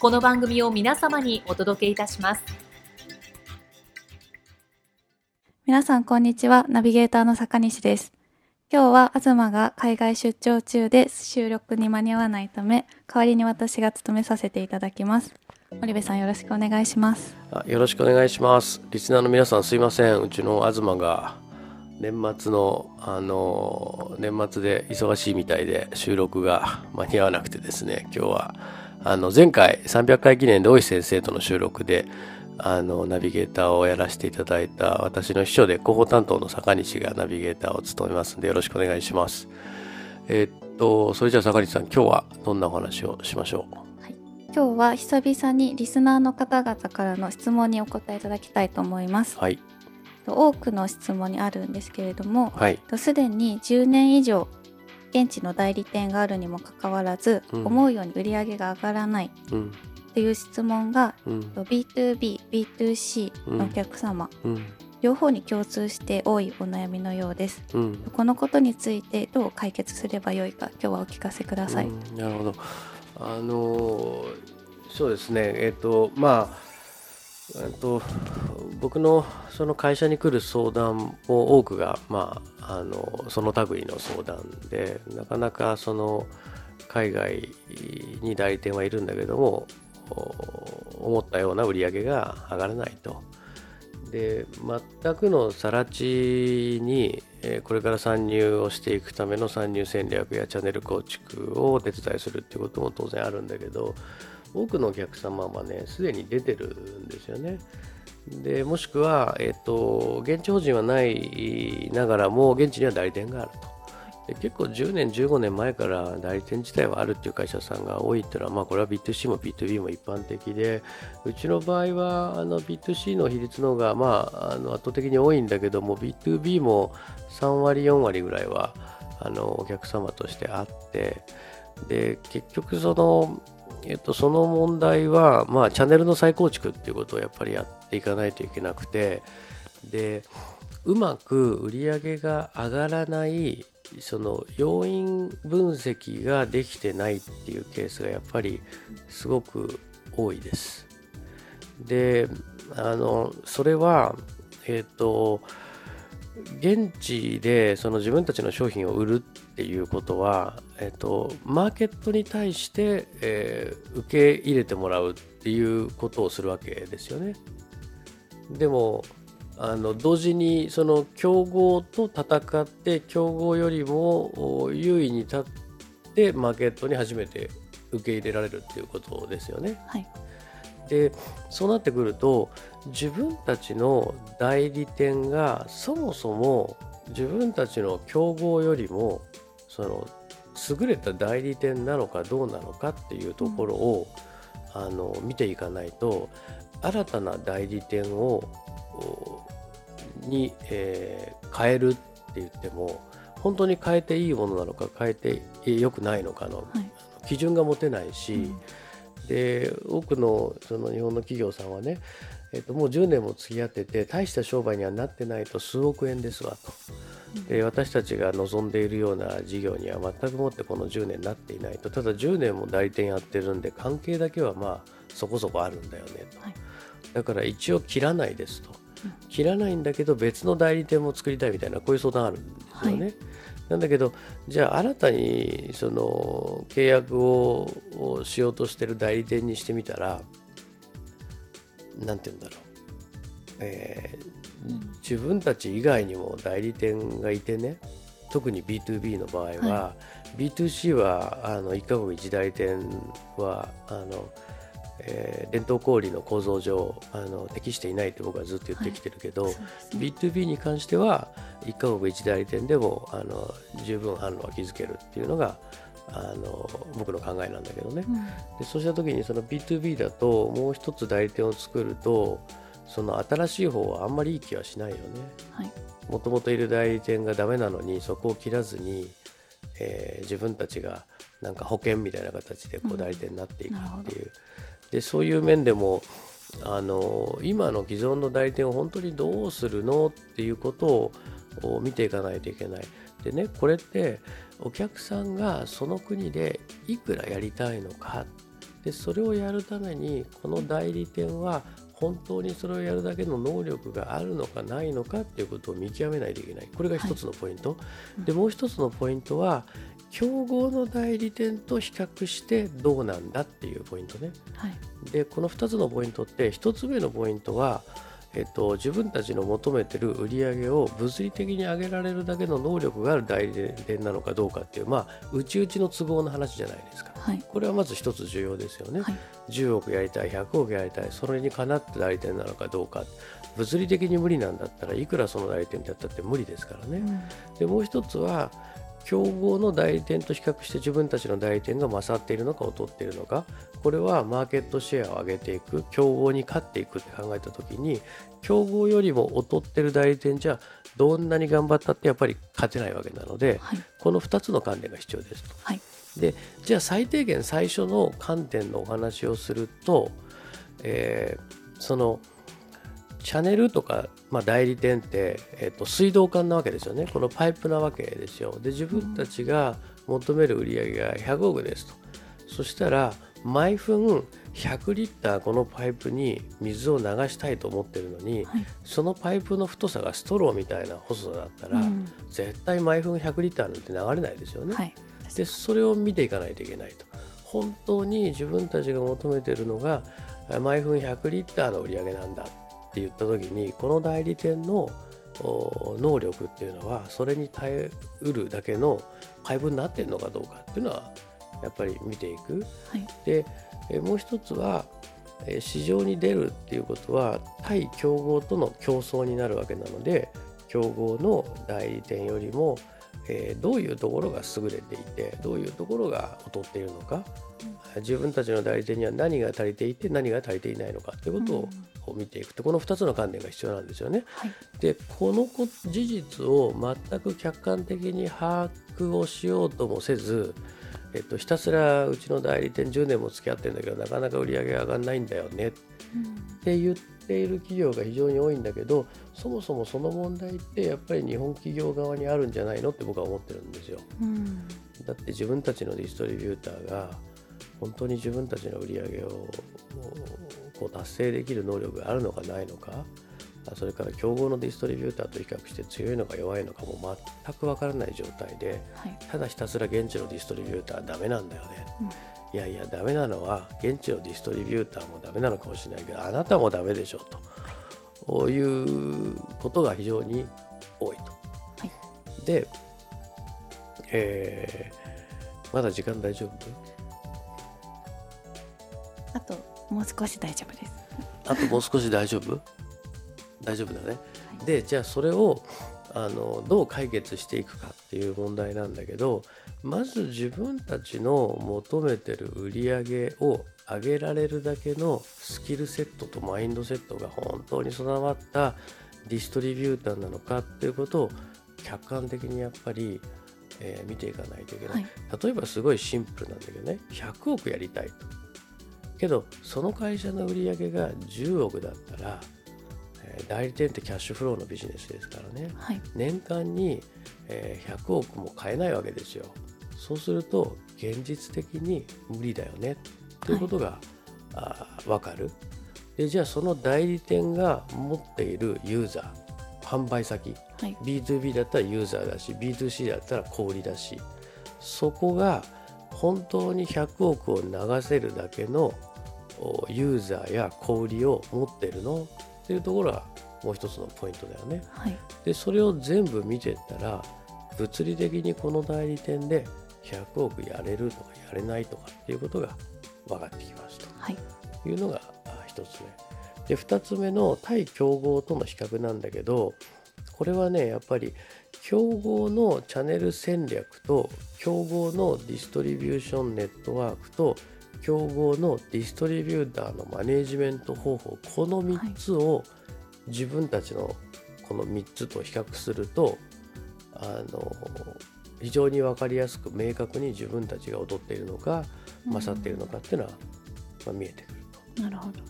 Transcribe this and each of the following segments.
この番組を皆様にお届けいたします。皆さん、こんにちは。ナビゲーターの坂西です。今日は東が海外出張中で収録に間に合わないため、代わりに私が務めさせていただきます。森部さんよろしくお願いします。よろしくお願いします。リスナーの皆さんすいません。うちの東が年末のあの年末で忙しいみたいで収録が間に合わなくてですね、今日はあの前回300回記念で大石先生との収録であのナビゲーターをやらせていただいた私の秘書で広報担当の坂西がナビゲーターを務めますんでよろしくお願いします。えー、っとそれじゃあ坂西さん今日はどんなお話をしましょう、はい、今日は久々にリスナーの方々からの質問にお答えいただきたいと思います。はい、多くの質問にあるんですけれどもすで、はい、に10年以上現地の代理店があるにもかかわらず、うん、思うように売り上げが上がらない。っていう質問が、うん、B2B、B2C のお客様、うん、両方に共通して多いお悩みのようです、このことについてどう解決すればよいか今日はお聞かせください。なるほど。あのそうですね。えっ、ー、とまあえっと、僕のその会社に来る相談も多くが、まあ、あのその類の相談でなかなかその海外に代理店はいるんだけども思ったような売り上げが上がらないと。で全くの更地にこれから参入をしていくための参入戦略やチャンネル構築をお手伝いするっていうことも当然あるんだけど多くのお客様はね、すでに出てるんですよね。でもしくは、えっと、現地法人はないながらも、現地には代理店があると。で結構10年、15年前から代理店自体はあるっていう会社さんが多いっていうのは、まあ、これは B2C も B2B も一般的で、うちの場合はあの B2C の比率の方が、まあ、あの圧倒的に多いんだけども、B2B も3割、4割ぐらいはあのお客様としてあって、で結局そのえっと、その問題は、まあ、チャンネルの再構築っていうことをやっぱりやっていかないといけなくて、で、うまく売り上げが上がらないその要因分析ができてないっていうケースがやっぱりすごく多いです。で、あの、それは、えっ、と、現地でその自分たちの商品を売るっていうことは、えっと、マーケットに対して、えー、受け入れてもらうっていうことをするわけですよね。でもあの同時にその競合と戦って競合よりも優位に立ってマーケットに初めて受け入れられるっていうことですよね。はいでそうなってくると自分たちの代理店がそもそも自分たちの競合よりもその優れた代理店なのかどうなのかっていうところを、うん、あの見ていかないと新たな代理店をに、えー、変えるって言っても本当に変えていいものなのか変えてよくないのかの、はい、基準が持てないし、うんで多くのその日本の企業さんはね、えっと、もう10年も付き合ってて大した商売にはなってないと数億円ですわと。で私たちが望んでいるような事業には全くもってこの10年なっていないと。ただ10年も代理店やってるんで関係だけはまあそこそこあるんだよねと、はい、だから一応切らないですと、切らないんだけど別の代理店も作りたいみたいなこういう相談あるんですよね、はい。なんだけど、じゃあ新たにその契約をしようとしてる代理店にしてみたら、なんて言うんだろう、えー、自分たち以外にも代理店がいてね特に B2B の場合は、はい、B2C はあの1カ国1代理店はあの、えー、伝統小売の構造上あの適していないって僕はずっと言ってきてるけど、はい。ね、B2B に関しては1カ国1代理店でもあの十分販路は築けるっていうのがあの僕の考えなんだけどね、うん、でそうした時にその B2B だともう一つ代理店を作るとその新しい方はあんまりいい気はしないよね。もともといる代理店がダメなのにそこを切らずに、えー、自分たちがなんか保険みたいな形でこう代理店になっていくっていう、うん、でそういう面でもあの今の既存の代理店を本当にどうするの？っていうことを見ていかないといけない。でねこれってお客さんがその国でいくらやりたいのか？でそれをやるためにこの代理店は本当にそれをやるだけの能力があるのかないのかっていうことを見極めないといけない。これが一つのポイント、はい、でもう一つのポイントは競合の代理店と比較してどうなんだっていうポイントね、はい、でこの2つのポイントって1つ目のポイントはえっと、自分たちの求めてる売り上げを物理的に上げられるだけの能力がある代理店なのかどうかっていうまあ内々の都合の話じゃないですか、はい、これはまず一つ重要ですよね、はい、10億やりたい100億やりたいそれにかなって代理店なのかどうか。物理的に無理なんだったらいくらその代理店ってやったって無理ですからね、うん、でもう一つは競合の代理店と比較して自分たちの代理店が勝っているのか劣っているのかこれはマーケットシェアを上げていく競合に勝っていくって考えた時に競合よりも劣ってる代理店じゃどんなに頑張ったってやっぱり勝てないわけなので、はい、この2つの観点が必要ですと。はい、でじゃあ最低限最初の観点のお話をすると、えー、そのチャネルとか、まあ、代理店って、えー、と水道管なわけですよね。このパイプなわけですよ。で自分たちが求める売り上げが100億ですと。そしたら毎分100リッターこのパイプに水を流したいと思ってるのに、はい、そのパイプの太さがストローみたいな細さだったら、うん、絶対毎分100リッターなんて流れないですよね。はい、でそれを見ていかないといけないと。本当に自分たちが求めてるのが毎分100リッターの売り上げなんだって言った時にこの代理店の能力っていうのはそれに耐えうるだけの配分になってるのかどうかっていうのはやっぱり見ていく。はい、でもう一つは市場に出るっていうことは対競合との競争になるわけなので競合の代理店よりもえー、どういうところが優れていてどういうところが劣っているのか、うん、自分たちの代理店には何が足りていて何が足りていないのかということを見ていくと、この2つの観点が必要なんですよね。はい、でこの事実を全く客観的に把握をしようともせずえっと、ひたすらうちの代理店10年も付き合ってるんだけどなかなか売り上げが上がらないんだよねって言っている企業が非常に多いんだけどそもそもその問題ってやっぱり日本企業側にあるんじゃないの？って僕は思ってるんですよ。だって自分たちのディストリビューターが本当に自分たちの売り上げをこう達成できる能力があるのかないのかそれから競合のディストリビューターと比較して強いのか弱いのかも全く分からない状態で、はい、ただひたすら現地のディストリビューターはダメなんだよね、うん、いやいやダメなのは現地のディストリビューターもダメなのかもしれないけどあなたもダメでしょということが非常に多いと。はい、で、えー、まだ時間大丈夫？あともう少し大丈夫です。あともう少し大丈夫？大丈夫だね。はい、でじゃあそれをあのどう解決していくかっていう問題なんだけどまず自分たちの求めてる売り上げを上げられるだけのスキルセットとマインドセットが本当に備わったディストリビューターなのかっていうことを客観的にやっぱり、えー、見ていかないといけない、はい、例えばすごいシンプルなんだけどね100億やりたい。とけどその会社の売り上げが10億だったら代理店ってキャッシュフローのビジネスですからね、はい、年間に、え100億も買えないわけですよ。そうすると現実的に無理だよね。ということが、はい、あ分かる。でじゃあその代理店が持っているユーザー販売先、はい、B2B だったらユーザーだし B2C だったら小売だし。そこが本当に100億を流せるだけのユーザーや小売りを持ってるの？っていうところがもう一つのポイントだよね。はい、でそれを全部見てったら物理的にこの代理店で100億やれるとかやれないとかっていうことが分かってきますと、はい、いうのが1つ目。で2つ目の対競合との比較なんだけどこれはねやっぱり競合のチャンネル戦略と競合のディストリビューションネットワークと競合のディストリビューターのマネジメント方法この3つを自分たちのこの3つと比較するとあの非常に分かりやすく明確に自分たちが踊っているのか勝っているのかっていうのは、まあ、見えてくると。なるほど。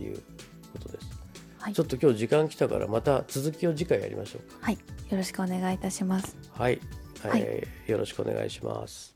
いうことです、はい、ちょっと今日時間来たからまた続きを次回やりましょうか。はい。よろしくお願いいたします。はい、はい、えー、よろしくお願いします